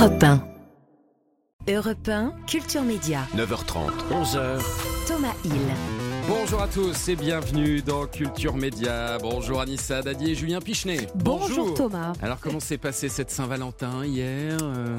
Europe 1. Europe 1, Culture Média. 9h30, 11h. Thomas Hill. Bonjour à tous et bienvenue dans Culture Média. Bonjour Anissa Dadier et Julien Pichenet. Bonjour, Thomas. Alors comment s'est passée cette Saint-Valentin hier euh,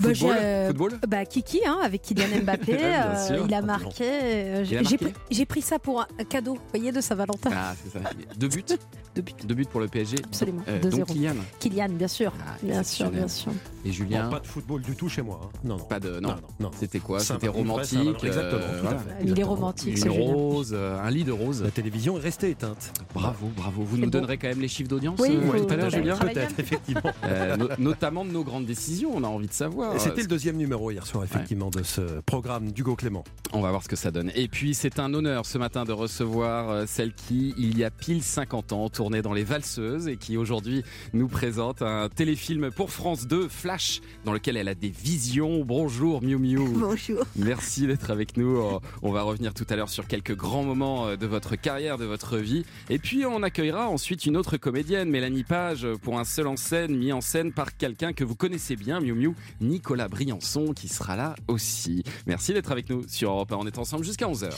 Bah, Football, Football Bah, Kiki, hein, avec Kylian Mbappé, euh, sûr. il a marqué. euh, Il a J'ai marqué pris, j'ai pris ça pour un cadeau, vous voyez, de Saint-Valentin. Ah c'est ça. Deux buts Deux buts. Deux buts pour le PSG. Absolument, Euh, 2-0. donc Kylian Kylian, bien sûr. Ah, bien sûr, bien sûr. et Julien. Bon, pas de football du tout chez moi. hein. Non, non. Pas de- non. non. C'était quoi? C'était romantique. Exactement, euh, voilà. Il est romantique, Une rose, euh, un lit de rose. La télévision est restée éteinte. Bravo, bravo. Vous nous donnerez quand même les chiffres d'audience Oui, euh, tout à l'heure, Julien. Peut-être, effectivement. Euh, no- notamment de nos grandes décisions, on a envie de savoir. C'était le deuxième numéro hier soir, effectivement, de ce programme d'Hugo Clément. On va voir ce que ça donne. Et puis c'est un honneur ce matin de recevoir euh, celle qui, il y a pile 50 ans, tournait dans les valseuses et qui aujourd'hui nous présente un téléfilm pour France 2, Flash, dans lequel elle a des visions. Bonjour Miu Miu. Bonjour. Merci d'être avec nous. Euh, On va revenir tout à l'heure sur quelques grands moments euh, de votre carrière, de votre vie. Et puis on accueillera ensuite une autre comédienne, Mélanie Page, pour un seul en scène, mis en scène par quelqu'un que vous connaissez bien, Miu Miu, Nicolas Briançon, qui sera là aussi. Merci d'être avec nous sur Europe 1. On est ensemble jusqu'à 11h.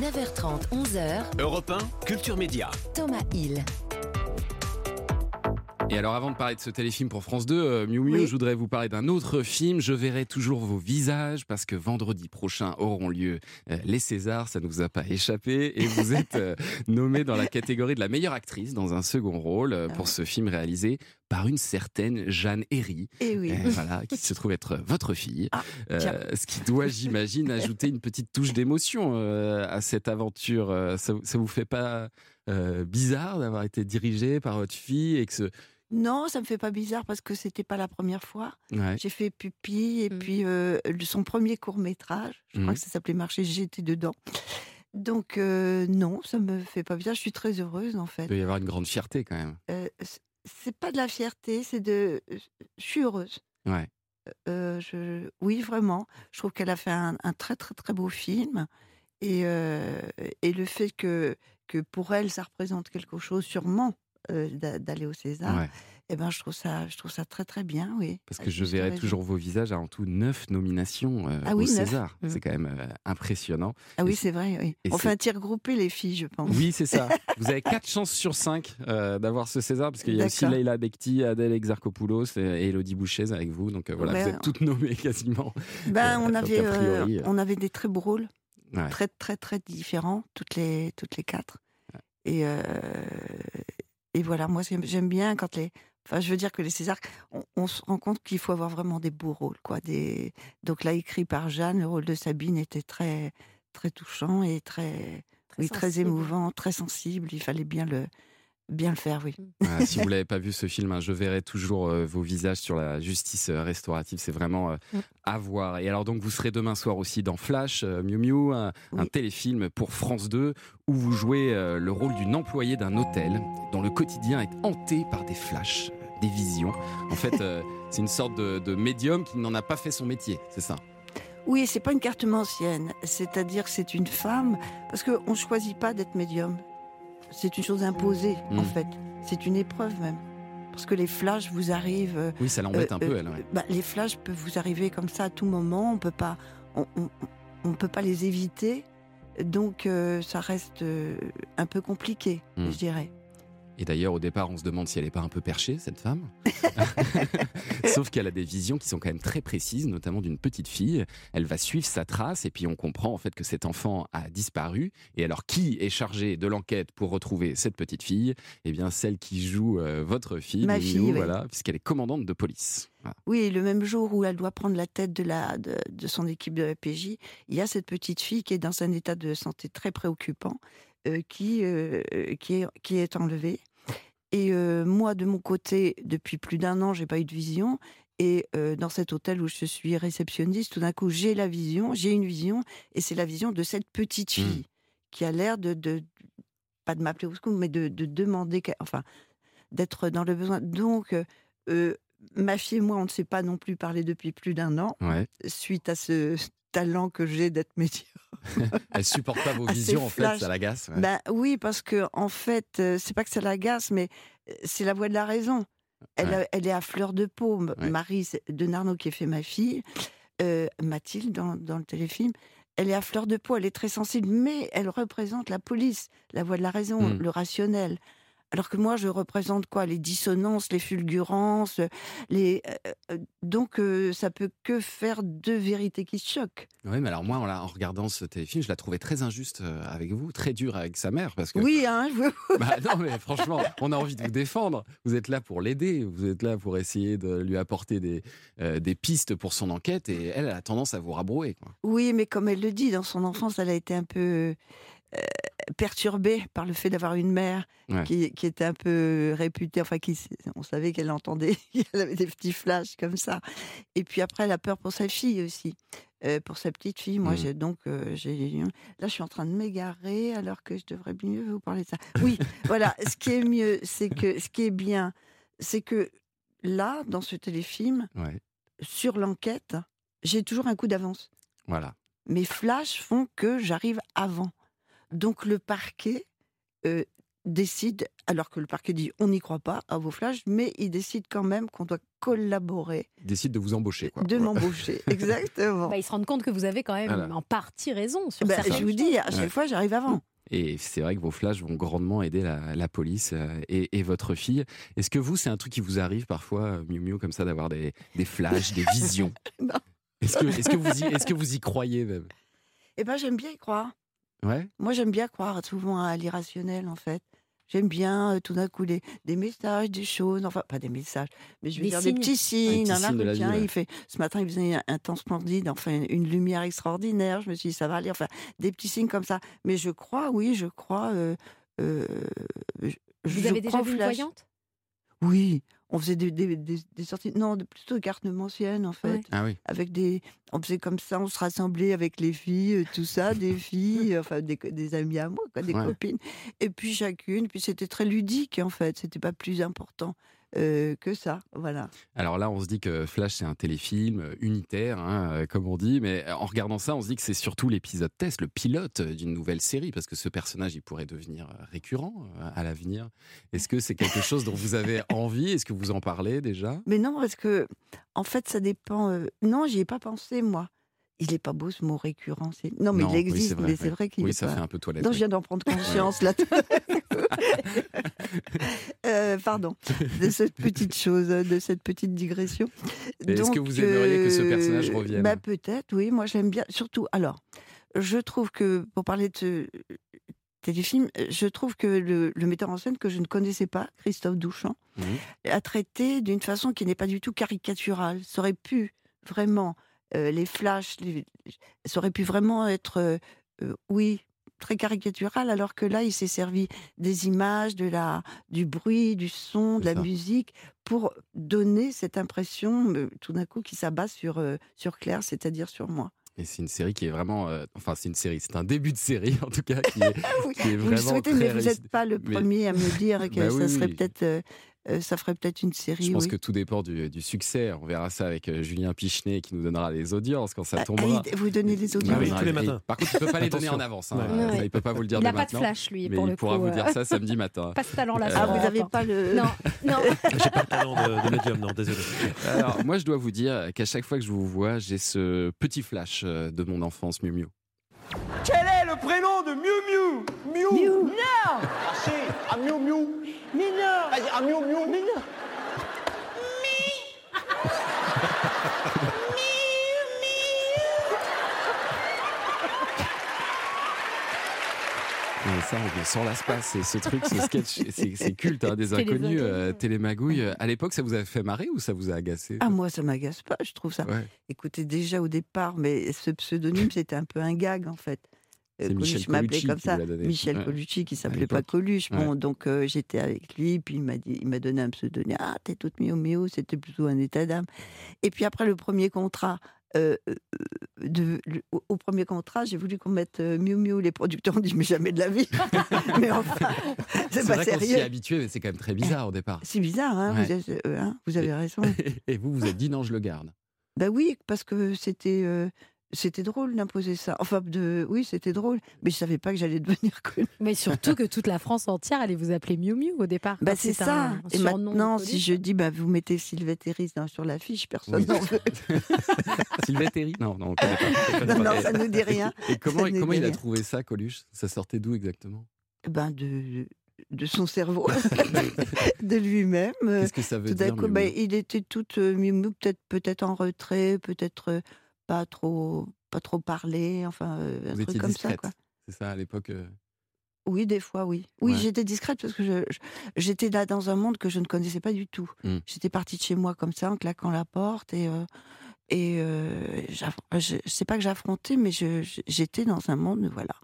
9h30, 11h. Europe 1, Culture Média. Thomas Hill. Et alors avant de parler de ce téléfilm pour France 2, euh, Miu Miu, Oui. je voudrais vous parler d'un autre film. Je verrai toujours vos visages parce que vendredi prochain auront lieu euh, les Césars, ça ne vous a pas échappé. Et vous êtes euh, nommée dans la catégorie de la meilleure actrice dans un second rôle euh, pour ce film réalisé par une certaine Jeanne Herry. Et oui. Euh, voilà, qui se trouve être votre fille. Ah, ce qui doit, j'imagine, ajouter une petite touche d'émotion à cette aventure. Ça, ça vous fait pas euh, bizarre d'avoir été dirigé par votre fille et que ce... Non, ça me fait pas bizarre parce que c'était pas la première fois. Ouais. J'ai fait Pupille et Mm. puis euh, son premier court métrage. Je crois que ça s'appelait Marché. J'étais dedans. Donc euh, non, ça me fait pas bizarre. Je suis très heureuse en Il fait. peut y avoir une grande fierté quand même. Euh, c'est pas de la fierté, c'est de. Je suis heureuse. Ouais. Euh, je... Oui, vraiment. Je trouve qu'elle a fait un, un très très très beau film. Et, euh, et le fait que, que pour elle, ça représente quelque chose, sûrement, euh, d'a- d'aller au César, ouais. eh ben, je, trouve ça, je trouve ça très très bien, oui. Parce que je verrai toujours vos visages à en tout neuf nominations euh, Ah au oui. César. Mhm. C'est quand même euh, impressionnant. Ah oui, c'est- vrai, oui. On fait un tir groupé, les filles, je pense. Oui, c'est ça. Vous avez 4 chances sur 5 d'avoir ce César, parce qu'il y a aussi. Leila Bekti, Adèle Exarchopoulos et Elodie Bouchez avec vous. Donc voilà, vous êtes toutes nommées quasiment. Ben, on, avait, priori, on avait des très beaux rôles, Ouais. très très très différents, toutes les, toutes les quatre. Et, et voilà, moi j'aime bien quand les. Enfin, je veux dire que les Césars, on, on se rend compte qu'il faut avoir vraiment des beaux rôles. Quoi, des... Donc là, écrit par Jeanne, le rôle de Sabine était très, très touchant et très, oui, très émouvant, très sensible. Il fallait bien le, bien le faire, oui. Voilà, si vous l'avez pas vu ce film, hein, je verrai toujours euh, vos visages sur la justice euh, restaurative. C'est vraiment euh, Mm. à voir. Et alors donc vous serez demain soir aussi dans Flash, euh, Miu Miu, un, téléfilm pour France 2 où vous jouez euh, le rôle d'une employée d'un hôtel dont le quotidien est hanté par des flashs, des visions. En fait, euh, c'est une sorte de, de médium qui n'en a pas fait son métier, c'est ça? Oui, c'est pas une carte ancienne, c'est-à-dire que c'est une femme, parce qu'on ne choisit pas d'être médium. C'est une chose imposée, en Mm. fait. C'est une épreuve même. Parce que les flashs vous arrivent. euh, Oui, ça l'embête euh, un peu, euh, elle. ouais. bah, les flashs peuvent vous arriver comme ça à tout moment. On peut pas, on, on- on peut pas les éviter. Donc euh, ça reste euh, un peu compliqué, Mm. je dirais. Et d'ailleurs, au départ, on se demande si elle n'est pas un peu perchée, cette femme. Sauf qu'elle a des visions qui sont quand même très précises, notamment d'une petite fille. Elle va suivre sa trace et puis on comprend en fait que cet enfant a disparu. Et alors, qui est chargé de l'enquête pour retrouver cette petite fille? Eh bien, celle qui joue euh, votre fille, Ma oui. voilà, puisqu'elle est commandante de police. Voilà. Oui, le même jour où elle doit prendre la tête de, la, de, de son équipe de la PJ, il y a cette petite fille qui est dans un état de santé très préoccupant, qui, euh, qui, est, qui est enlevée. Et euh, moi, de mon côté, depuis plus d'un an, j'ai pas eu de vision. Et euh, dans cet hôtel où je suis réceptionniste, tout d'un coup, j'ai la vision, j'ai une vision, et c'est la vision de cette petite fille qui a l'air de, de, pas de m'appeler au secours, mais de, de demander, enfin, d'être dans le besoin. Donc, euh, euh, ma fille et moi, on ne s'est pas non plus parlé depuis plus d'un an, Ouais. suite à ce talent que j'ai d'être médium. Elle supporte pas vos visions, en fait, ça l'agace. ouais. Ben oui, parce que en fait, euh, c'est pas que ça l'agace, mais euh, c'est la voix de la raison. Elle, Ouais. a- elle est à fleur de peau. Ouais. Marie de Narnaud, qui fait ma fille, euh, Mathilde, dans, dans le téléfilm, elle est à fleur de peau, elle est très sensible, mais elle représente la police, la voix de la raison, Mm. le rationnel. Alors que moi, je représente quoi? Les dissonances, les fulgurances, les. euh, euh, donc, euh, ça peut que faire deux vérités qui se choquent. Oui, mais alors moi, en, la- en regardant ce téléfilm, je la trouvais très injuste euh, avec vous, très dure avec sa mère, parce que Oui, hein, je- Bah non, mais franchement, on a envie de vous défendre. Vous êtes là pour l'aider, vous êtes là pour essayer de lui apporter des, euh, des pistes pour son enquête, et elle, elle a tendance à vous rabrouer. Quoi. Oui, mais comme elle le dit, dans son enfance, elle a été un peu euh, perturbée par le fait d'avoir une mère Ouais. qui, qui était un peu réputée, enfin, qui, on savait qu'elle entendait, qu'elle avait des petits flashs comme ça. Et puis après, elle a peur pour sa fille aussi, euh, pour sa petite fille. Moi, Mhm. j'ai donc, euh, j'ai, là, je suis en train de m'égarer alors que je devrais mieux vous parler de ça. Oui, voilà, ce qui est mieux, c'est que, ce qui est bien, c'est que là, dans ce téléfilm, Ouais, sur l'enquête, j'ai toujours un coup d'avance voilà. mes flashs font que j'arrive avant. Donc le parquet euh, décide, alors que le parquet dit on n'y croit pas à vos flashs, mais il décide quand même qu'on doit collaborer, Il décide de vous embaucher. Quoi. de m'embaucher. Exactement. Bah, ils se rendent compte que vous avez quand même Voilà. en partie raison sur certaines je vous dis, à chaque Ouais. fois, j'arrive avant. Et c'est vrai que vos flashs vont grandement aider la, la police euh, et, et votre fille. Est-ce que vous, c'est un truc qui vous arrive parfois, euh, Miu Miu, comme ça, d'avoir des, des flashs, des visions? Non. Est-ce que, est-ce, que vous y, est-ce que vous y croyez même? Eh ben, j'aime bien y croire. Ouais Moi, j'aime bien croire souvent à l'irrationnel, en fait. J'aime bien euh, tout d'un coup des, des messages, des choses, enfin pas des messages, mais je veux Des dire signes. des petits signes. dans la signes de rue. la vie, Tiens, ouais. il fait, ce matin, il faisait un, un temps splendide, enfin une lumière extraordinaire. Je me suis dit, ça va aller. Enfin, des petits signes comme ça. Mais je crois, oui, je crois. euh, euh, je- Vous je avez déjà crois au vu une flash. voyante? Oui, on faisait des, des- des- des sorties, non, plutôt de cartes en fait, Ouais. Ah oui. avec des, on faisait comme ça, on se rassemblait avec les filles, euh, tout ça, des filles, enfin des, des amis à moi, quoi, des Ouais. copines, et puis chacune, puis c'était très ludique en fait, c'était pas plus important euh, que ça, voilà. Alors là, on se dit que Flash, c'est un téléfilm euh, unitaire, hein, euh, comme on dit, mais en regardant ça, on se dit que c'est surtout l'épisode test, le pilote d'une nouvelle série, parce que ce personnage, il pourrait devenir récurrent à l'avenir. Est-ce que c'est quelque chose dont vous avez envie? Est-ce que vous en parlez déjà? Mais non, parce que en fait, ça dépend. Non, j'y ai pas pensé moi. Il est pas beau ce mot récurrent. Non, mais Non, il existe, vrai, mais c'est vrai qu'il Oui, est ça pas. fait un peu toilette. Non, je viens d'en prendre conscience là. Euh, pardon, de cette petite chose, de cette petite digression. Est-ce que vous aimeriez que ce personnage revienne bah, Peut-être, oui. Moi, j'aime bien. Surtout, alors, je trouve que, pour parler de ce téléfilm, je trouve que le, le metteur en scène que je ne connaissais pas, Christophe Douchamp, a traité d'une façon qui n'est pas du tout caricaturale. Ça aurait pu vraiment, euh, les flashs, les- ça aurait pu vraiment être, euh, euh, oui, très caricatural, alors que là, il s'est servi des images, de la, du bruit, du son, de la ça. musique, pour donner cette impression, euh, tout d'un coup, qui s'abat sur, sur Claire, c'est-à-dire sur moi. Et c'est une série qui est vraiment. euh, enfin, c'est une série, c'est un début de série, en tout cas, qui est, Oui, qui est vous le souhaitez, mais vous n'êtes pas le Mais- premier à me dire que Bah ça serait oui. peut-être, euh, euh, ça ferait peut-être une série. Je pense oui. que tout dépend du, du succès. On verra ça avec euh, Julien Pichenet qui nous donnera les audiences quand ça Ah, tombera. ah, vous donnez les audiences. oui, tous les il- matins. Par contre, il peut pas les donner en avance. hein. Ouais. Ça, il peut pas vous le dire Il n'a dès pas de flash, lui, mais pour il le pourra coup. vous euh, dire ça samedi matin. Pas ce talent-là. Euh, Ah, vous n'avez pas le. Non, non. J'ai pas le talent de, de médium, non, désolé. Alors, moi, je dois vous dire qu'à chaque fois que je vous vois, j'ai ce petit flash euh, de mon enfance, Miu Miu. Quel est le prénom de Miu Miu Miu Miu. Non Ah si, à Miu Miu Mais non Vas-y, à Miu Miu Mais non Et ça, on ne s'en lasse pas. C'est ce truc, ce sketch, c'est culte, hein, des inconnus, Télémagouille. euh, télémagouille. À l'époque, ça vous a fait marrer ou ça vous a agacé? Ah, moi, ça m'agace pas, je trouve ça. Ouais. Écoutez, déjà au départ, mais ce pseudonyme, c'était un peu un gag, en fait. Coluche m'appelait comme ça. Michel Ouais. Colucci, qui s'appelait pas Coluche. Bon, Ouais. donc euh, j'étais avec lui, puis il m'a dit, il m'a donné un pseudonyme. Ah, t'es toute miau miau, c'était plutôt un état d'âme. Et puis après le premier contrat, euh, euh, de, le- au, premier contrat, j'ai voulu qu'on mette euh, miu miu. Les producteurs ont dit, mais jamais de la vie. mais enfin, c'est pas vrai qu'on s'y est sérieux. habitué, mais c'est quand même très bizarre au départ. C'est bizarre, hein, Ouais. vous, euh, hein, vous avez raison. Et vous, vous êtes dit non, je le garde. Ben oui, parce que c'était. C'était drôle d'imposer ça. Enfin, de... oui, c'était drôle. Mais je savais pas que j'allais devenir connue. Mais surtout que toute la France entière allait vous appeler Miu Miu au départ. Bah, c'est un ça. Et maintenant, si je dis, bah, vous mettez Sylvette Eris dans- sur l'affiche, personne Oui. n'en veut. Sylvette Terry Non, non, on. Non, non, ça nous dit rien. Et comment, comment il a rien. trouvé ça, Coluche? Ça sortait d'où exactement? Ben, de, de son cerveau, de lui-même. Qu'est-ce que ça veut Tout d'un dire coup, Miu bah, Miu? il était tout euh, peut-être peut-être en retrait, peut-être euh, pas trop pas trop parlé, enfin un truc comme discrète ça quoi. C'est ça à l'époque euh, Oui, des fois, oui. Oui, Ouais. j'étais discrète parce que je- je- j'étais là dans un monde que je ne connaissais pas du tout. Mm. J'étais partie de chez moi comme ça, en claquant la porte et euh, et euh, j'aff- je sais pas que j'affrontais, mais je- je- j'étais dans un monde, voilà,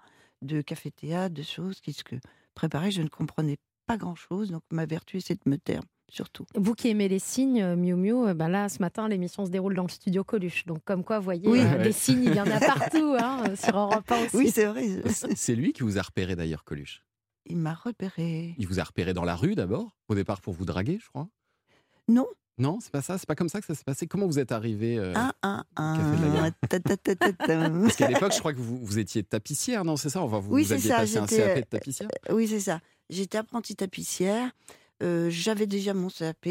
de café-théâtre, de choses qui se que préparer. Je ne comprenais pas grand-chose, donc ma vertu c'est de me taire, surtout. Vous qui aimez les signes, euh, Miu Miu, ben là, ce matin, l'émission se déroule dans le studio Coluche. Donc, comme quoi, vous voyez, Oui. euh, Ouais. des signes, il y en a partout, hein, sur Europe 1 aussi. Oui, c'est vrai. C'est lui qui vous a repéré d'ailleurs, Coluche. Il m'a repéré. Il vous a repéré dans la rue d'abord, au départ pour vous draguer, je crois. Non. Non, c'est pas ça, c'est pas comme ça que ça s'est passé. Comment vous êtes arrivé euh, Café de la ta, ta, ta. Parce qu'à l'époque, je crois que vous, vous étiez tapissière, non C'est ça? Vous, Oui, vous c'est aviez ça, passé un j'étais, CAP de tapissière? Oui, c'est ça. J'étais apprentie tapissière. Euh, J'avais déjà mon CAP.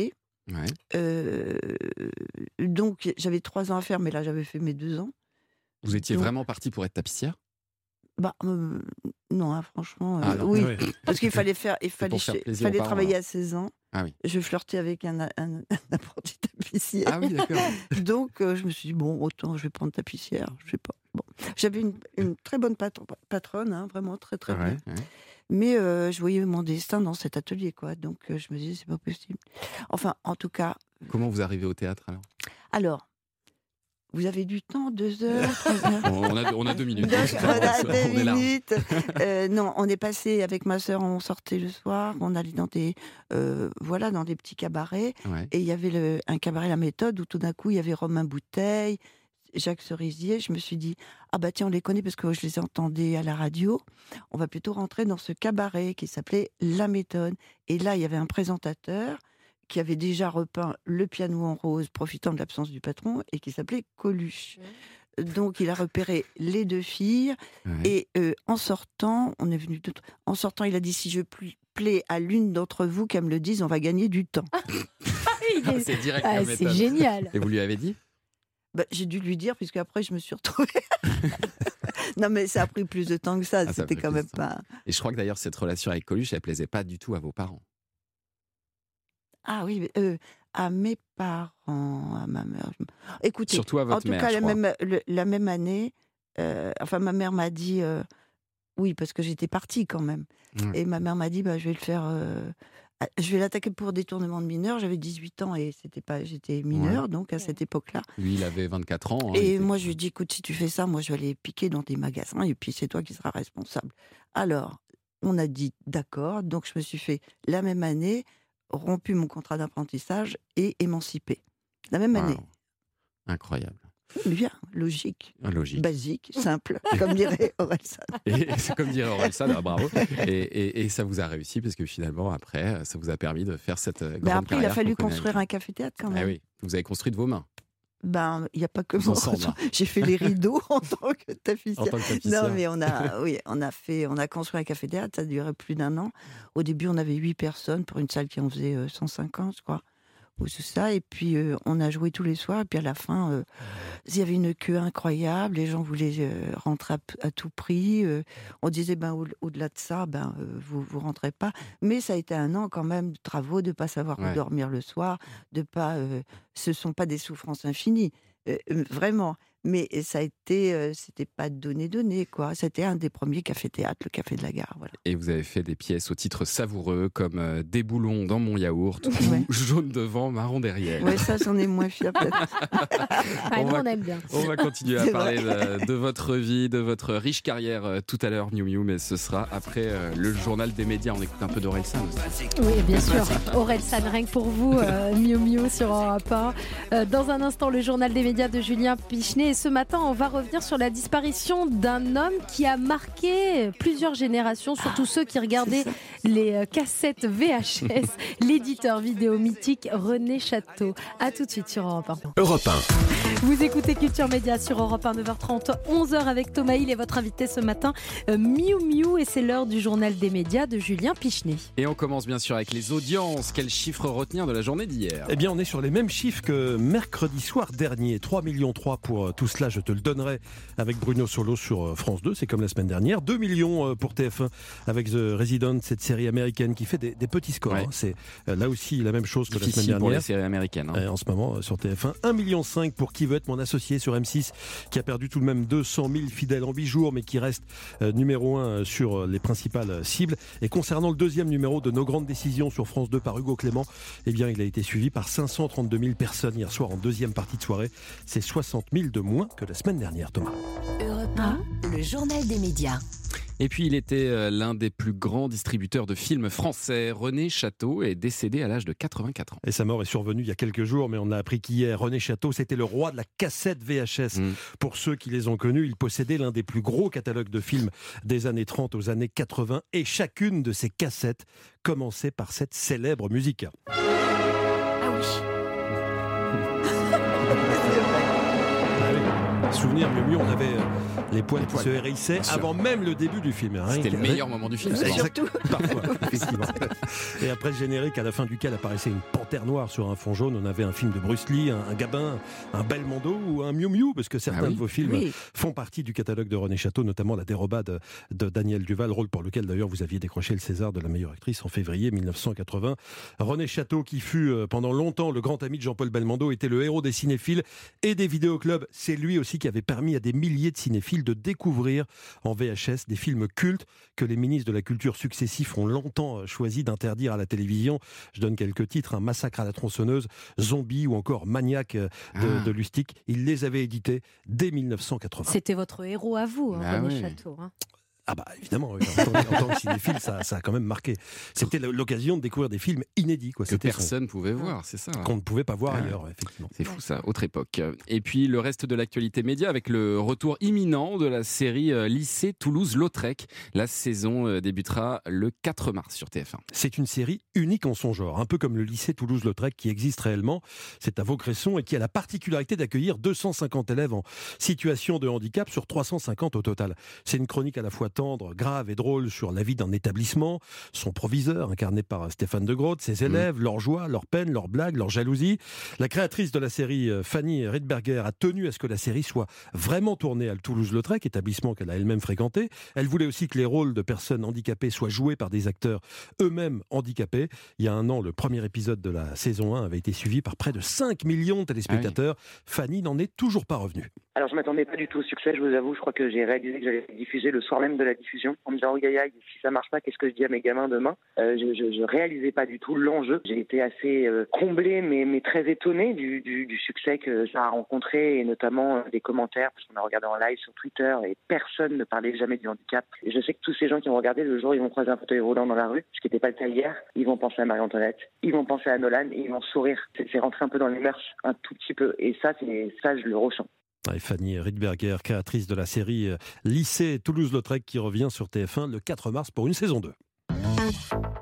Ouais. euh, donc, j'avais trois ans à faire, mais là, j'avais fait mes deux ans. Vous étiez Donc- vraiment parti pour être tapissière? Bah, euh, non, hein, franchement. Ah, non. oui, parce qu'il fallait faire, il fallait, faire parents, travailler là. à 16 ans. Ah oui. Je flirtais avec un, un- un apprenti tapissier. Ah oui. Donc, euh, je me suis dit, bon, autant je vais prendre tapissière. Je sais pas. Bon. J'avais une, une très bonne patron- patronne, hein, vraiment très, très bien. Ouais. Mais euh, je voyais mon destin dans cet atelier, quoi. Donc, euh, je me disais, c'est pas possible. Enfin, en tout cas, Comment vous arrivez au théâtre alors? Alors, vous avez du temps, deux heures, heures? On a, on a deux minutes. On deux est large. minutes. Euh, non, on est passé avec ma sœur, on sortait le soir, on allait dans des, euh, voilà, dans des petits cabarets. Ouais. Et il y avait le- un cabaret La Méthode où tout d'un coup, il y avait Romain Bouteille, Jacques Cerisier. Je me suis dit, ah bah tiens, on les connaît parce que je les entendais à la radio. On va plutôt rentrer dans ce cabaret qui s'appelait La Méthode. Et là, il y avait un présentateur qui avait déjà repeint le piano en rose, profitant de l'absence du patron, et qui s'appelait Coluche. Donc, il a repéré les deux filles. Ouais. Et euh, en sortant, on est venu de- en sortant, il a dit si je pl- plais à l'une d'entre vous qu'elle me le dise, on va gagner du temps. C'est Ah, la c'est méthode. génial. Et vous lui avez dit? Bah, j'ai dû lui dire, puisque après je me suis retrouvée. non, mais ça a pris plus de temps que ça. Ah, C'était quand même pas. Et je crois que d'ailleurs, cette relation avec Coluche, elle plaisait pas du tout à vos parents. Ah oui, euh, à mes parents, à ma mère. Écoutez, Surtout à en votre tout mère, cas, la même, le- la même année, euh, enfin, ma mère m'a dit. euh, oui, parce que j'étais partie quand même. Mm. Et ma mère m'a dit bah, je vais le faire. euh, je vais l'attaquer pour détournement de mineur. J'avais 18 ans et c'était pas, j'étais mineur, donc à cette époque-là. Lui, il avait 24 ans. hein, Et était- moi, je lui ai dit, écoute, si tu fais ça, moi, je vais aller piquer dans des magasins et puis c'est toi qui seras responsable. Alors, on a dit d'accord. Donc, je me suis fait la même année, rompu mon contrat d'apprentissage et émancipé. La même année. Incroyable. Bien, logique, Logique. basique, simple, comme dirait Orelsan. Et c'est comme dirait Orelsan, ah, bravo. Et, et- et ça vous a réussi parce que finalement, après, ça vous a permis de faire cette euh, grande Mais après, il a fallu construire un café-théâtre quand avec. même. Ah oui, vous avez construit de vos mains Ben, il n'y a pas que moi. hein. J'ai fait les rideaux en tant que tapissière. Non, mais on a, oui, on a fait, on a construit un café théâtre. Ça a duré plus d'un an. Au début, on avait huit personnes pour une salle qui en faisait euh, 150, je crois, tout ça. Et puis, euh, on a joué tous les soirs. Et puis à la fin, euh, il y avait une queue incroyable. Les gens voulaient euh, rentrer à, tout prix. on disait, ben au- au-delà de ça, ben vous vous rentrez pas. Mais ça a été un an quand même de travaux, de pas savoir où dormir le soir, de pas. ce sont pas des souffrances infinies, vraiment. Mais ça a été, euh, c'était pas donné donné quoi. C'était un des premiers cafés-théâtres, le café de la gare, voilà. Et vous avez fait des pièces au titre savoureux comme euh, Des boulons dans mon yaourt Ouais. ou Jaune devant, marron derrière. Ouais, ça j'en ai moins fier peut-être. On nous, va- on aime bien. On va continuer à parler de, de votre vie, de votre riche carrière euh, tout à l'heure, Miu Miu, mais ce sera après euh, le journal des médias. On écoute un peu d'Orelsan aussi. Oui, bien sûr. Aurel San, rien que pour vous, euh, Miu Miu sur Europe 1. Euh, dans un instant, le journal des médias. média de Julien Pichenet. Et ce matin, on va revenir sur la disparition d'un homme qui a marqué plusieurs générations, surtout ceux qui regardaient les euh, cassettes VHS. L'éditeur vidéo mythique René Château. A tout de suite sur Europe 1. Europe 1. Vous écoutez Culture Média sur Europe 1, 9h30, 11h avec Thomas Hill et votre invité ce matin, euh, Miu Miu. Et c'est l'heure du journal des médias de Julien Pichenet. Et on commence bien sûr avec les audiences. Quels chiffres retenir de la journée d'hier? Eh bien, on est sur les mêmes chiffres que mercredi soir dernier. 3 millions 3 pour euh, tout cela, je te le donnerai avec Bruno Solo sur euh, France 2, c'est comme la semaine dernière. 2 millions euh, pour TF1 avec The Resident, cette série américaine qui fait des, des petits scores. Ouais. hein. C'est euh, là aussi la même chose que la semaine Difficile pour les dernière. séries américaines. hein. En ce moment sur TF1. 1,5 million pour qui veut être mon associé sur M6, qui a perdu tout de même 200 000 fidèles en 8 jours, mais qui reste numéro 1 sur les principales cibles. Et concernant le deuxième numéro de Nos Grandes Décisions sur France 2 par Hugo Clément, eh bien, il a été suivi par 532 000 personnes hier soir en deuxième partie de soirée. C'est 60 000 de moins que la semaine dernière, Thomas. Europe 1, le journal des médias. Et puis il était euh, l'un des plus grands distributeurs de films français. René Château est décédé à l'âge de 84 ans. Et sa mort est survenue il y a quelques jours, mais on a appris qu'hier, René Château, c'était le roi de la cassette VHS. Mm. Pour ceux qui les ont connus, il possédait l'un des plus gros catalogues de films des années 30 aux années 80, et chacune de ces cassettes commençait par cette célèbre musique. Souvenir, mieux mieux, on avait euh, les poils qui poils, se hérissaient avant même le début du film. Rien C'était le meilleur moment du film. Exact- Parfois, effectivement. Et après le générique, à la fin duquel apparaissait une panthère noire sur un fond jaune, on avait un film de Bruce Lee, un, un Gabin, un Belmondo ou un Miu Miu, parce que certains Ah oui. de vos films Oui. font partie du catalogue de René Château, notamment La Déroba de, de Daniel Duval, rôle pour lequel d'ailleurs vous aviez décroché le César de la meilleure actrice en février 1980. René Château, qui fut euh, pendant longtemps le grand ami de Jean-Paul Belmondo, était le héros des cinéphiles et des vidéoclubs. C'est lui aussi qui avait permis à des milliers de cinéphiles de découvrir en VHS des films cultes que les ministres de la Culture successifs ont longtemps euh, choisi d'interdire à la télévision. Je donne quelques titres, un massacre à la tronçonneuse, Zombie ou encore Maniac euh, de, Ah. de Lustig. Il les avait édités dès 1980. C'était votre héros à vous, hein, Bah René oui. Château. hein. Ah bah évidemment, oui. en, tant, en tant que cinéphile, ça, ça a quand même marqué. C'était l'occasion de découvrir des films inédits. Quoi. Que son- personne pouvait voir, c'est ça. qu'on ne pouvait pas voir Ah. ailleurs, effectivement. C'est fou ça, autre époque. Et puis le reste de l'actualité média avec le retour imminent de la série euh, Lycée Toulouse-Lautrec. La saison euh, débutera le 4 mars sur TF1. C'est une série unique en son genre, un peu comme le lycée Toulouse-Lautrec qui existe réellement. C'est à Vaucresson et qui a la particularité d'accueillir 250 élèves en situation de handicap sur 350 au total. C'est une chronique à la fois tendre, grave et drôle sur la vie d'un établissement, son proviseur, incarné par Stéphane de Groot, ses élèves, leurs joies, leurs peines, leurs blagues, leurs jalousies. La créatrice de la série, euh, Fanny Riedberger, a tenu à ce que la série soit vraiment tournée à Toulouse-Lautrec, établissement qu'elle a elle-même fréquenté. Elle voulait aussi que les rôles de personnes handicapées soient joués par des acteurs eux-mêmes handicapés. Il y a un an, le premier épisode de la saison 1 avait été suivi par près de 5 millions de téléspectateurs. Fanny n'en est toujours pas revenue. Alors je m'attendais pas du tout au succès, je vous avoue. Je crois que j'ai réalisé que j'allais diffuser le soir même de la diffusion en me disant oh aïe, si ça marche pas, qu'est-ce que je dis à mes gamins demain Euh, je, je, réalisais pas du tout l'enjeu. J'ai été assez euh, comblé, mais, mais très étonné du, succès que ça a rencontré et notamment euh, des commentaires parce qu'on a regardé en live sur Twitter et personne ne parlait jamais du handicap. Je sais que tous ces gens qui ont regardé le jour, ils vont croiser un fauteuil roulant dans la rue, ce qui n'était pas le cas hier. Ils vont penser à Marie-Antoinette, ils vont penser à Nolan et ils vont sourire. C'est rentré un peu dans les mœurs, un tout petit peu. Et ça, ça, je le ressens. Et Fanny Riedberger, créatrice de la série euh, Lycée Toulouse-Lautrec qui revient sur TF1 le 4 mars pour une saison 2.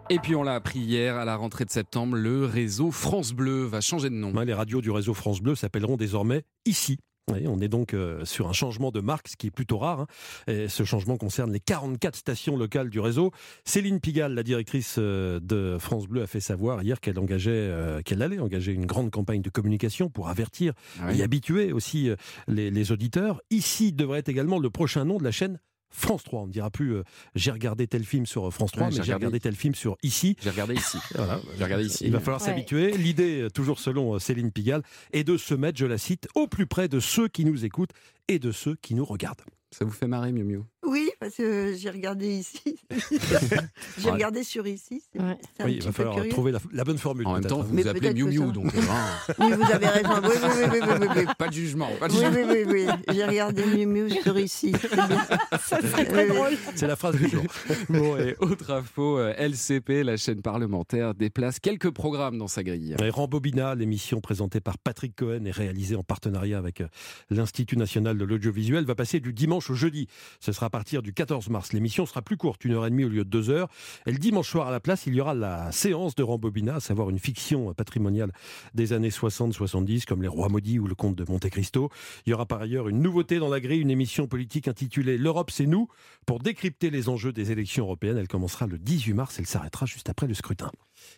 Et puis on l'a appris hier, à la rentrée de septembre, le réseau France Bleu va changer de nom. Les radios du réseau France Bleu s'appelleront désormais Ici. On est donc euh, sur un changement de marque, ce qui est plutôt rare. hein. Et ce changement concerne les 44 stations locales du réseau. Céline Pigalle, la directrice euh, de France Bleu, a fait savoir hier qu'elle engageait, euh, qu'elle allait engager une grande campagne de communication pour avertir Ah oui. et habituer aussi les, les auditeurs. Ici devrait être également le prochain nom de la chaîne France 3. On ne dira plus euh, j'ai regardé tel film sur France 3, Ouais, mais j'ai regardé regardé. tel film sur Ici. J'ai regardé ici. Voilà. J'ai regardé ici. Il va falloir Ouais. s'habituer. L'idée, euh, toujours selon euh, Céline Pigalle, est de se mettre, je la cite, au plus près de ceux qui nous écoutent et de ceux qui nous regardent. Ça vous fait marrer, Miu Miu? Oui, parce que j'ai regardé ici. j'ai regardé sur ici. Ouais. Oui, il va falloir curieux. trouver la, la bonne formule. En même temps, vous vous appelez Miu Miu, donc euh, hein, Oui, vous avez raison. Oui, oui, oui, oui, oui, oui, oui. pas de jugement. Pas de Oui, jugement. oui, oui, oui. J'ai regardé Miu Miu sur ici. Ça serait très drôle. C'est la phrase du jour. Bon, et autre info, euh, LCP, la chaîne parlementaire, déplace quelques programmes dans sa grille. Et Rambobina, l'émission présentée par Patrick Cohen et réalisée en partenariat avec euh, l'Institut national de l'audiovisuel, va passer du dimanche au jeudi. Ce sera à partir du 14 mars. L'émission sera plus courte, une heure et demie au lieu de deux heures. Et le dimanche soir, à la place, il y aura la séance de Rambobina, à savoir une fiction patrimoniale des années 60-70, comme Les Rois Maudits ou Le Comte de Monte Cristo. Il y aura par ailleurs une nouveauté dans la grille, une émission politique intitulée L'Europe, c'est nous, pour décrypter les enjeux des élections européennes. Elle commencera le 18 mars, elle s'arrêtera juste après le scrutin.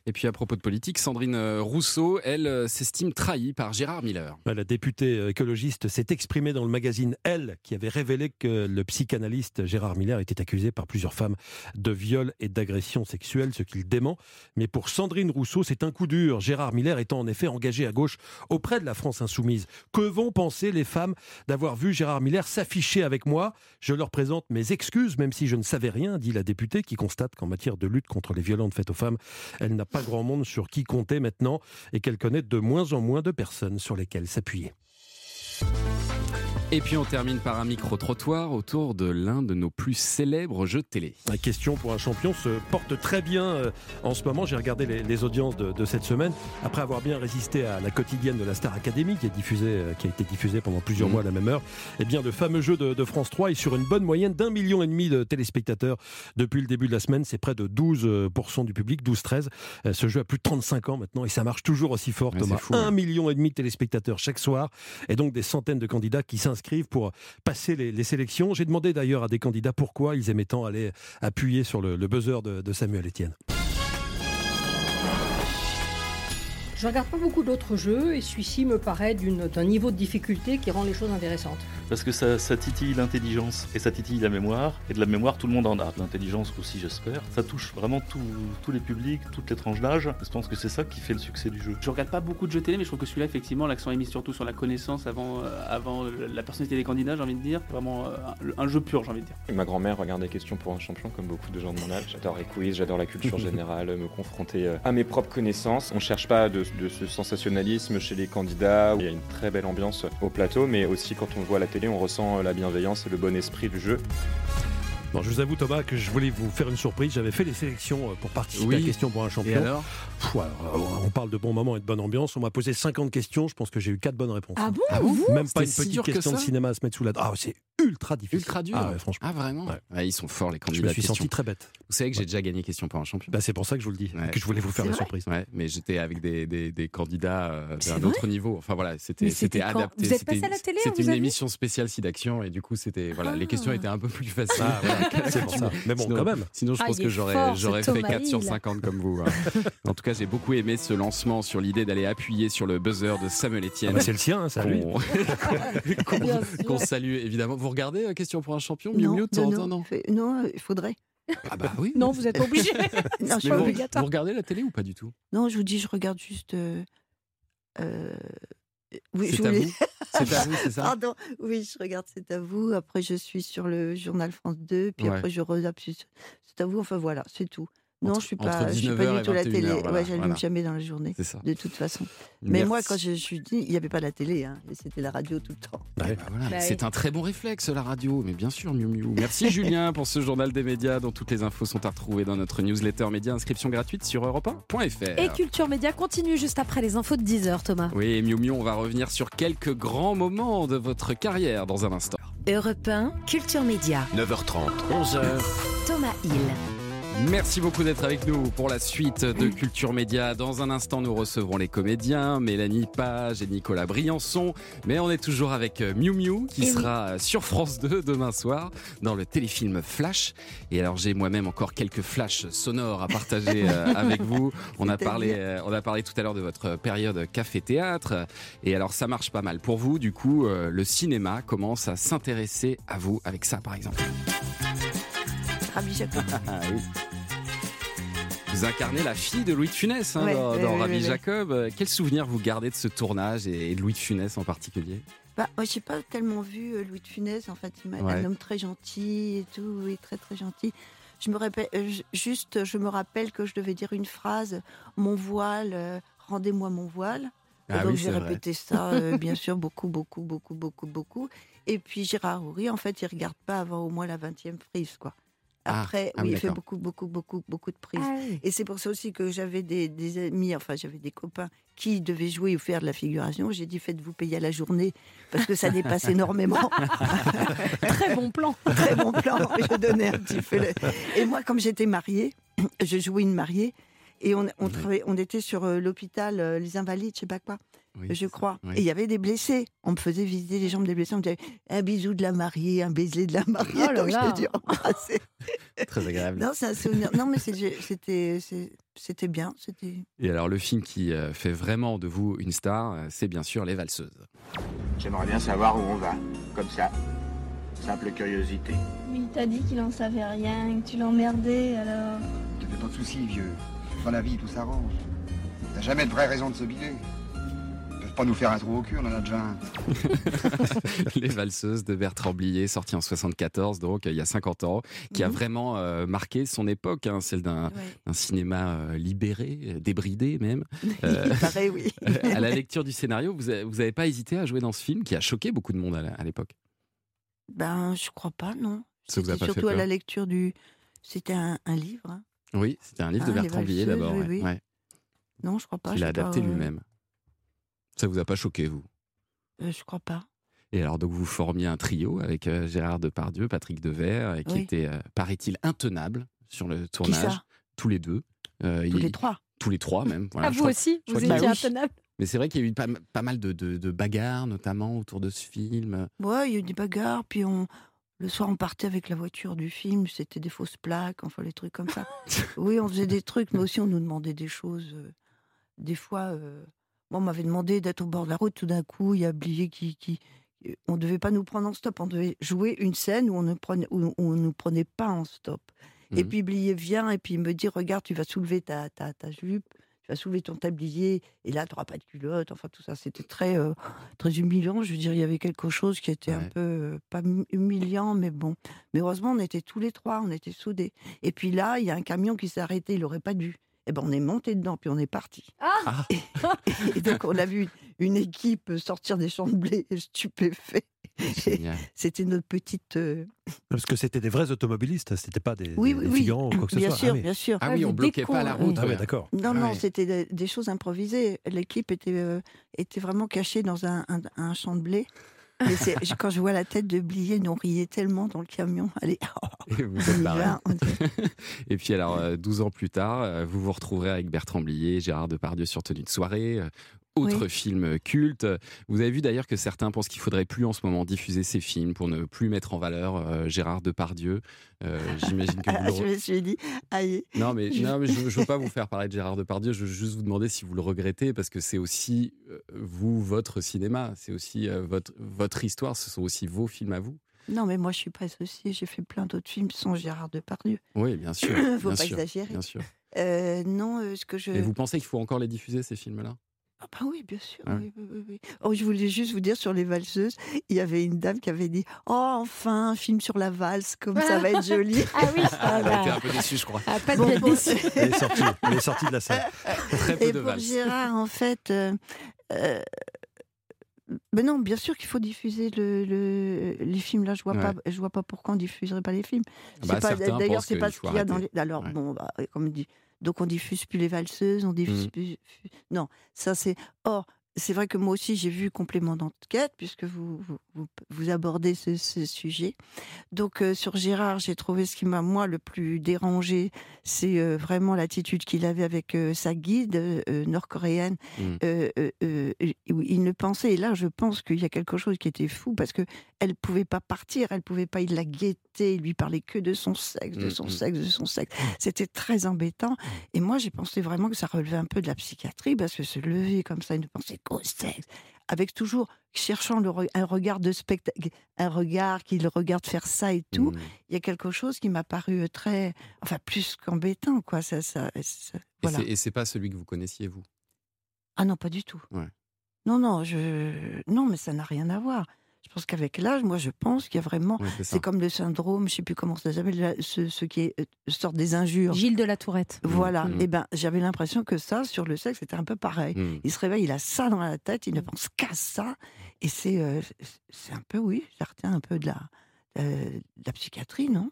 Et puis à propos de politique, Sandrine euh, Rousseau, elle euh, s'estime trahie par Gérard Miller. La députée euh, écologiste s'est exprimée dans le magazine Elle, qui avait révélé que le psychanalyste Gérard Miller était accusé par plusieurs femmes de viol et d'agression sexuelle, ce qu'il dément. Mais pour Sandrine Rousseau, c'est un coup dur. Gérard Miller étant en effet engagé à gauche auprès de la France insoumise. Que vont penser les femmes d'avoir vu Gérard Miller s'afficher avec moi? Je leur présente mes excuses, même si je ne savais rien, dit la députée, qui constate qu'en matière de lutte contre les violences faites aux femmes, n'a pas grand monde sur qui compter maintenant et qu'elle connaît de moins en moins de personnes sur lesquelles s'appuyer. Et puis on termine par un micro-trottoir autour de l'un de nos plus célèbres jeux de télé. La question pour un champion se porte très bien euh, en ce moment. J'ai regardé les, les audiences de, de cette semaine. Après avoir bien résisté à la quotidienne de la Star Academy, qui, est diffusée, euh, qui a été diffusée pendant plusieurs Mhm. mois à la même heure, eh bien, le fameux jeu de, de France 3 est sur une bonne moyenne d'un million et demi de téléspectateurs depuis le début de la semaine. C'est près de 12% du public, 12-13. Euh, Ce jeu a plus de 35 ans maintenant et ça marche toujours aussi fort, Ouais, Thomas. fou, un hein. million et demi de téléspectateurs chaque soir et donc des centaines de candidats qui s'inscrivent pour passer les, sélections. J'ai demandé d'ailleurs à des candidats pourquoi ils aimaient tant aller appuyer sur le, le buzzer de, de Samuel Etienne. Je regarde pas beaucoup d'autres jeux et celui-ci me paraît d'un niveau de difficulté qui rend les choses intéressantes. Parce que ça, ça titille l'intelligence et ça titille la mémoire. Et de la mémoire, tout le monde en a. De l'intelligence aussi, j'espère. Ça touche vraiment tous- tous les publics, toutes les tranches d'âge. Je pense que c'est ça qui fait le succès du jeu. Je regarde pas beaucoup de jeux télé, mais je trouve que celui-là, effectivement, l'accent est mis surtout sur la connaissance avant, euh, avant la personnalité des candidats, j'ai envie de dire. Vraiment euh, un, un jeu pur, j'ai envie de dire. Ma grand-mère regardait Questions pour un champion comme beaucoup de gens de mon âge. J'adore les quiz, j'adore la culture générale, me confronter euh, à mes propres connaissances. On cherche pas de, de ce sensationnalisme chez les candidats. Il y a une très belle ambiance au plateau, mais aussi quand on le voit à la télé, on ressent la bienveillance et le bon esprit du jeu. Bon, je vous avoue Thomas que je voulais vous faire une surprise. J'avais fait les sélections euh, pour participer Oui. à Question pour un Et champion. alors? Pff, alors, euh, on parle de bons moments et de bonne ambiance. On m'a posé 50 questions. Je pense que j'ai eu 4 bonnes réponses. Ah bon, Ah bon? Vous Même pas une si petite que question de cinéma à se mettre sous la. Ah, c'est ultra difficile. Ultra dur. Ah, ouais, franchement. Ah vraiment Ouais. Ouais, Ils sont forts les Je candidats. me suis senti très bête. Vous savez que j'ai déjà gagné question pour un champion. Bah, c'est pour ça que je vous le dis, Ouais. que je voulais vous faire la surprise. Ouais, mais j'étais avec des, des, des candidats euh, d'un autre niveau. Enfin voilà, c'était adapté. Vous êtes C'était- passé à la télé, on C'était une émission spéciale Sidaction et du coup c'était voilà, les Ah. questions étaient un peu plus faciles. Ah, voilà, c'est pour ça. Mais bon, Sinon- quand même. Sinon, je Ah, pense que j'aurais fait Thomas 4 sur Hill. 50 comme vous. hein. en tout cas, j'ai beaucoup aimé ce lancement sur l'idée d'aller appuyer sur le buzzer de Samuel Etienne. bah, c'est le sien, hein, lui. Bien sûr. qu'on salue évidemment. Vous regardez euh, Question pour un champion Miu Non, Miu, de temps en non, temps, non, non, il faudrait. Ah bah oui. Non, vous êtes pas obligé. Non, je, pas vous, obligatoire. vous regardez la télé ou pas du tout? Non, je vous dis, je regarde juste. euh, euh, oui, je C'est à voulais- vous C'est à vous, c'est ça? Pardon, oui, je regarde C'est à vous. Après, je suis sur le journal France 2. Puis Ouais. après, je regarde C'est à vous. Enfin, voilà, c'est tout. Non, Entre- je suis pas, je suis 19h pas du tout la 21h, télé. voilà, ouais, j'allume voilà. jamais dans la journée, C'est ça. de toute façon. Mais moi, quand je suis dit, il n'y avait pas la télé, hein, c'était la radio tout le temps. Bah voilà, Bah c'est oui. un très bon réflexe la radio, mais bien sûr Miu Miu. Merci Julien pour ce journal des médias dont toutes les infos sont à retrouver dans notre newsletter média inscription gratuite sur europe1.fr. Et Culture Média continue juste après les infos de 10h, Thomas. Oui, Miu Miu, on va revenir sur quelques grands moments de votre carrière dans un instant. Europe 1, Culture Média. 9h30, 11h. Thomas Hill. Merci beaucoup d'être avec nous pour la suite de Culture Média. Dans un instant, nous recevrons les comédiens Mélanie Page et Nicolas Briançon. Mais on est toujours avec euh, Miu Miu qui oui. sera sur France 2 demain soir dans le téléfilm Flash. Et alors, j'ai moi-même encore quelques flashs sonores à partager euh, avec vous. On a, parlé, euh, on a parlé tout à l'heure de votre période café-théâtre. Et alors, ça marche pas mal pour vous. Du coup, euh, le cinéma commence à s'intéresser à vous avec ça, par exemple. Rabbi Jacob. Ah oui. Vous incarnez la fille de Louis de Funès hein, Ouais, dans, Rabbi. Jacob. Euh, Quel souvenir vous gardez de ce tournage et de Louis de Funès en particulier? Bah, moi, j'ai pas tellement vu euh, Louis de Funès. En fait, il m'a Ouais. un homme très gentil et tout, oui, très très gentil. Je me rappelle, euh, juste, je me rappelle que je devais dire une phrase mon voile, euh, rendez-moi mon voile. Et Ah donc oui, j'ai répété ça, euh, bien sûr, beaucoup, beaucoup, beaucoup, beaucoup, beaucoup. Et puis Gérard Houry, en fait, il regarde pas avant au moins la 20e prise, quoi. Ah, Après, ah oui, il fait beaucoup, beaucoup, beaucoup, beaucoup de prises. Ah oui. Et c'est pour ça aussi que j'avais des, des amis, enfin j'avais des copains qui devaient jouer ou faire de la figuration. J'ai dit faites-vous payer à la journée parce que ça dépasse énormément. Très bon plan. Très bon plan. Je donnais un petit peu. le- Et moi, comme j'étais mariée, je jouais une mariée et on, on, travaillait- on était sur euh, l'hôpital euh, Les Invalides, je sais pas quoi. Oui, je crois. oui. Et il y avait des blessés. On me faisait visiter les jambes des blessés. On me disait un bisou de la mariée, un baiser de la mariée. Oh là Donc, là. j'ai dû embrasser. Très agréable. Non, c'est un souvenir. Non, mais c'était, bien. C'était. Et alors, le film qui euh, fait vraiment de vous une star, euh, c'est bien sûr Les Valseuses. J'aimerais bien savoir où on va. Comme ça. Simple curiosité. Mais il t'a dit qu'il en savait rien, que tu l'emmerdais, alors. Te fais pas de soucis, vieux. Dans la vie, tout s'arrange. T'as jamais de vraie raison de se biler. Pas nous faire un trou au cul, on en a déjà un. Les Valseuses de Bertrand Blier, sorti en 74, donc euh, il y a 50 ans, qui a Mhm. vraiment euh, marqué son époque, hein, celle d'un Ouais. cinéma euh, libéré, euh, débridé même. Euh, Il paraît, oui. à la lecture du scénario, vous n'avez pas hésité à jouer dans ce film qui a choqué beaucoup de monde à la- l'époque? Ben, je crois pas, non. Ça vous a C'était pas fait surtout à la lecture du. C'était un, un livre. hein. Oui, c'était un livre de Ah, Les Bertrand Blier d'abord, oui, ouais, oui. ouais, Non, je crois pas. qu'il a j'ai pas, adapté euh, lui-même. Ça vous a pas choqué, vous? Euh, je crois pas. Et alors, donc, vous formiez un trio avec euh, Gérard Depardieu, Patrick Devers, et qui Oui. était, euh, paraît-il, intenable sur le tournage. tous les deux. Euh, Tous il- les trois. Tous les trois, même. Voilà, ah, vous crois- aussi, vous étiez intenable? Mais c'est vrai qu'il y a eu pas, pas mal de, de- de bagarres, notamment autour de ce film. Ouais, il y a eu des bagarres, puis on. Le soir, on partait avec la voiture du film, c'était des fausses plaques, enfin, les trucs comme ça. oui, on faisait des trucs, mais aussi on nous demandait des choses. euh, des fois, euh, moi, on m'avait demandé d'être au bord de la route, tout d'un coup, il y a Blier qui. qui on devait pas nous prendre en stop, on devait jouer une scène où on ne prenait, où on- on nous prenait pas en stop. Et Mhm. puis Blier vient et puis il me dit Regarde, tu vas soulever ta, ta, ta jupe, tu vas soulever ton tablier, et là, tu n'auras pas de culotte. Enfin, tout ça, c'était très, euh, très humiliant. Je veux dire, il y avait quelque chose qui était un peu, euh, pas hum- humiliant, mais bon. Mais heureusement, on était tous les trois, on était soudés. Et puis là, il y a un camion qui s'est arrêté, il n'aurait pas dû. Et ben, on est monté dedans, puis on est parti. Ah Et, et donc, on a vu une équipe sortir des champs de blé stupéfaits. C'était notre petite. euh, Parce que c'était des vrais automobilistes, c'était pas des, Oui, des- oui, des oui. figurants ou quoi que ce Bien soit. sûr, Ah bien sûr. Ah oui, on bloquait pas la route. Ah oui, ouais. d'accord. Non, Ah non, ouais. c'était des, des choses improvisées. L'équipe était, euh, était vraiment cachée dans un, un- un champ de blé. Quand je vois la tête de Blier, nous on riait tellement dans le camion. Allez, Et vous êtes dit- Et puis alors, euh, 12 ans plus tard, euh, vous vous retrouverez avec Bertrand Blier, Gérard Depardieu sur Tenue de soirée. Autre Oui. film culte. Vous avez vu d'ailleurs que certains pensent qu'il faudrait plus en ce moment diffuser ces films pour ne plus mettre en valeur euh, Gérard Depardieu. Euh, J'imagine que vous Ah, le je me suis dit, aïe. Non, mais, Je- non, mais je ne veux pas vous faire parler de Gérard Depardieu. Je veux juste vous demander si vous le regrettez, parce que c'est aussi, euh, vous, votre cinéma. C'est aussi votre, votre histoire. Ce sont aussi vos films à vous. Non, mais moi je suis pas associée. J'ai fait plein d'autres films sans Gérard Depardieu. Oui, bien sûr. Faut bien pas sûr, exagérer. Bien sûr. Euh, non, euh, ce que je. Et vous pensez qu'il faut encore les diffuser, ces films-là? Ah bah oui, bien sûr. Ah oui, oui, oui, oui. Oh, je voulais juste vous dire sur les valseuses, il y avait une dame qui avait dit Oh, enfin, un film sur la valse, comme ça va être joli. Ah oui, Elle a été un peu déçue, je crois. Ah, pas de Bon, bon. Elle est sortie, elle est sortie de la salle. Très peu Et de pour valses. Gérard, en fait, euh, euh, ben non, bien sûr qu'il faut diffuser le, le- les films. Là, je vois Ouais. pas, je vois pas pourquoi on diffuserait pas les films. C'est Bah, D'ailleurs, c'est pas qu'il ce qu'il y a dans les. Alors Ouais. bon, bah, comme on dit, donc on diffuse plus les valseuses, on diffuse Mhm. plus. Non, ça c'est. Or, c'est vrai que moi aussi j'ai vu complément d'enquête puisque vous vous, vous- vous abordez ce, ce sujet. Donc euh, sur Gérard, j'ai trouvé ce qui m'a moi le plus dérangé, c'est euh, vraiment l'attitude qu'il avait avec euh, sa guide nord-coréenne. Où il ne pensait. Et là, je pense qu'il y a quelque chose qui était fou parce que elle pouvait pas partir, elle pouvait pas. Il la guettait, il lui parlait que de son sexe, de son Mhm. sexe, de son sexe. C'était très embêtant. Et moi, j'ai pensé vraiment que ça relevait un peu de la psychiatrie parce que se lever comme ça et ne penser sexe. avec toujours cherchant le un regard de spectacle, un regard qui le regarde faire ça et tout. Mm. Il y a quelque chose qui m'a paru très, enfin plus qu'embêtant, quoi. Ça, ça, ça- Et voilà. c'est- Et c'est pas celui que vous connaissiez, vous? Ah non, pas du tout. Ouais. Non, non, je, non, mais ça n'a rien à voir. Je pense qu'avec l'âge, moi, je pense qu'il y a vraiment. C'est comme le syndrome, je sais plus comment ça s'appelle, ce, ce qui est euh, sort des injures. Gilles de la Tourette. Voilà. Mm. Et ben, j'avais l'impression que ça, sur le sexe, c'était un peu pareil. Mm. Il se réveille, il a ça dans la tête, il ne pense qu'à ça. Et c'est, euh, c'est un peu, oui, ça retient un peu de la, euh, de la psychiatrie, non?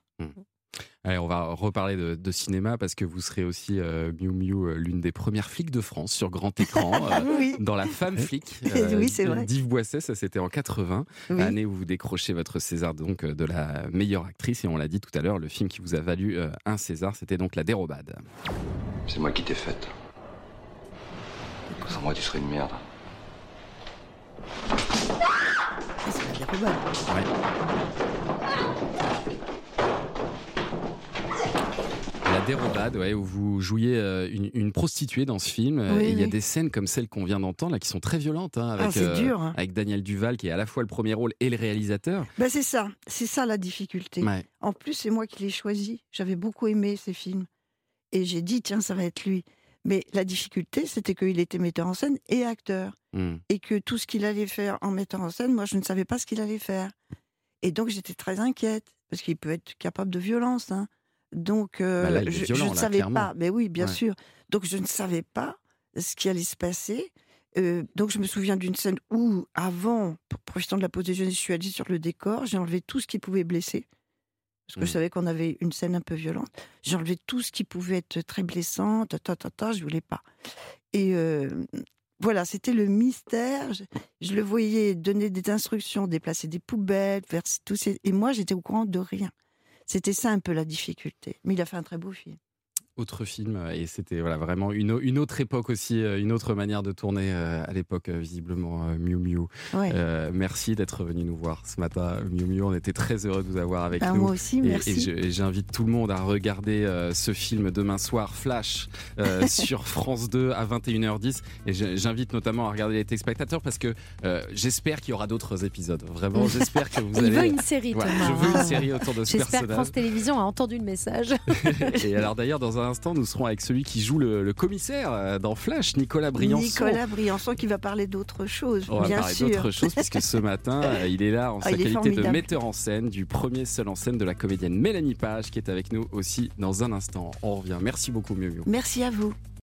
Allez, on va reparler de, de cinéma parce que vous serez aussi, euh, Miu Miu, euh, l'une des premières flics de France sur grand écran, euh, Oui. dans La Femme flic Oui, c'est vrai. d'Yves Boisset, ça c'était en 80, Oui. année où vous décrochez votre César donc euh, de la meilleure actrice. Et on l'a dit tout à l'heure, le film qui vous a valu euh, un César, c'était donc La Dérobade. C'est moi qui t'ai faite. Sans moi, tu serais une merde. Ah, c'est la dérobade. La Dérobade, ouais, où vous jouiez euh, une, une prostituée dans ce film. euh, Oui, et il y a des scènes comme celle qu'on vient d'entendre, là, qui sont très violentes, hein, avec, Ah, c'est dur, hein. avec Daniel Duval, qui est à la fois le premier rôle et le réalisateur. Ben, c'est ça, c'est ça la difficulté. Ouais. En plus, c'est moi qui l'ai choisi. J'avais beaucoup aimé ces films. Et j'ai dit, tiens, ça va être lui. Mais la difficulté, c'était qu'il était metteur en scène et acteur. Mm. Et que tout ce qu'il allait faire en mettant en scène, moi, je ne savais pas ce qu'il allait faire. Et donc, j'étais très inquiète, parce qu'il peut être capable de violence. hein. Donc, euh, Bah là, est je, violent, je ne savais pas. Mais oui, bien Ouais. sûr. Donc, je ne savais pas ce qui allait se passer. Euh, donc, je me souviens d'une scène où, avant, pour- profitant de la pause déjeuner, je suis allée sur le décor, j'ai enlevé tout ce qui pouvait blesser. Parce que je savais qu'on avait une scène un peu violente. J'ai enlevé tout ce qui pouvait être très blessant, ta, ta, ta, ta, je voulais pas. Et euh, voilà, c'était le mystère. Je, je le voyais donner des instructions, déplacer des poubelles, faire tout ces... Et moi, j'étais au courant de rien. C'était ça un peu la difficulté. Mais il a fait un très beau film. Autre film euh, et c'était voilà vraiment une, au- une autre époque aussi, euh, une autre manière de tourner euh, à l'époque visiblement Miu Miu. Ouais. Euh, merci d'être venu nous voir ce matin Miu Miu, on était très heureux de vous avoir avec Ah, nous. moi aussi, merci. Et, j'invite tout le monde à regarder euh, ce film demain soir Flash euh, sur France 2 à 21h10 et j'invite notamment à regarder les téléspectateurs parce que j'espère qu'il y aura d'autres épisodes. Vraiment, j'espère que vous Il allez veut une série, Voilà, Thomas. je veux une série autour de ce J'espère que personnage. France Télévisions a entendu le message. Et alors d'ailleurs, dans un instant, nous serons avec celui qui joue le, le commissaire euh, dans Flash, Nicolas Briançon. Nicolas Briançon qui va parler d'autre chose, On va bien parler sûr. d'autre chose puisque ce matin, euh, il est là en Ah, sa qualité de metteur en scène du premier seul en scène de la comédienne Mélanie Page qui est avec nous aussi dans un instant. On revient. Merci beaucoup Miu. Merci à vous.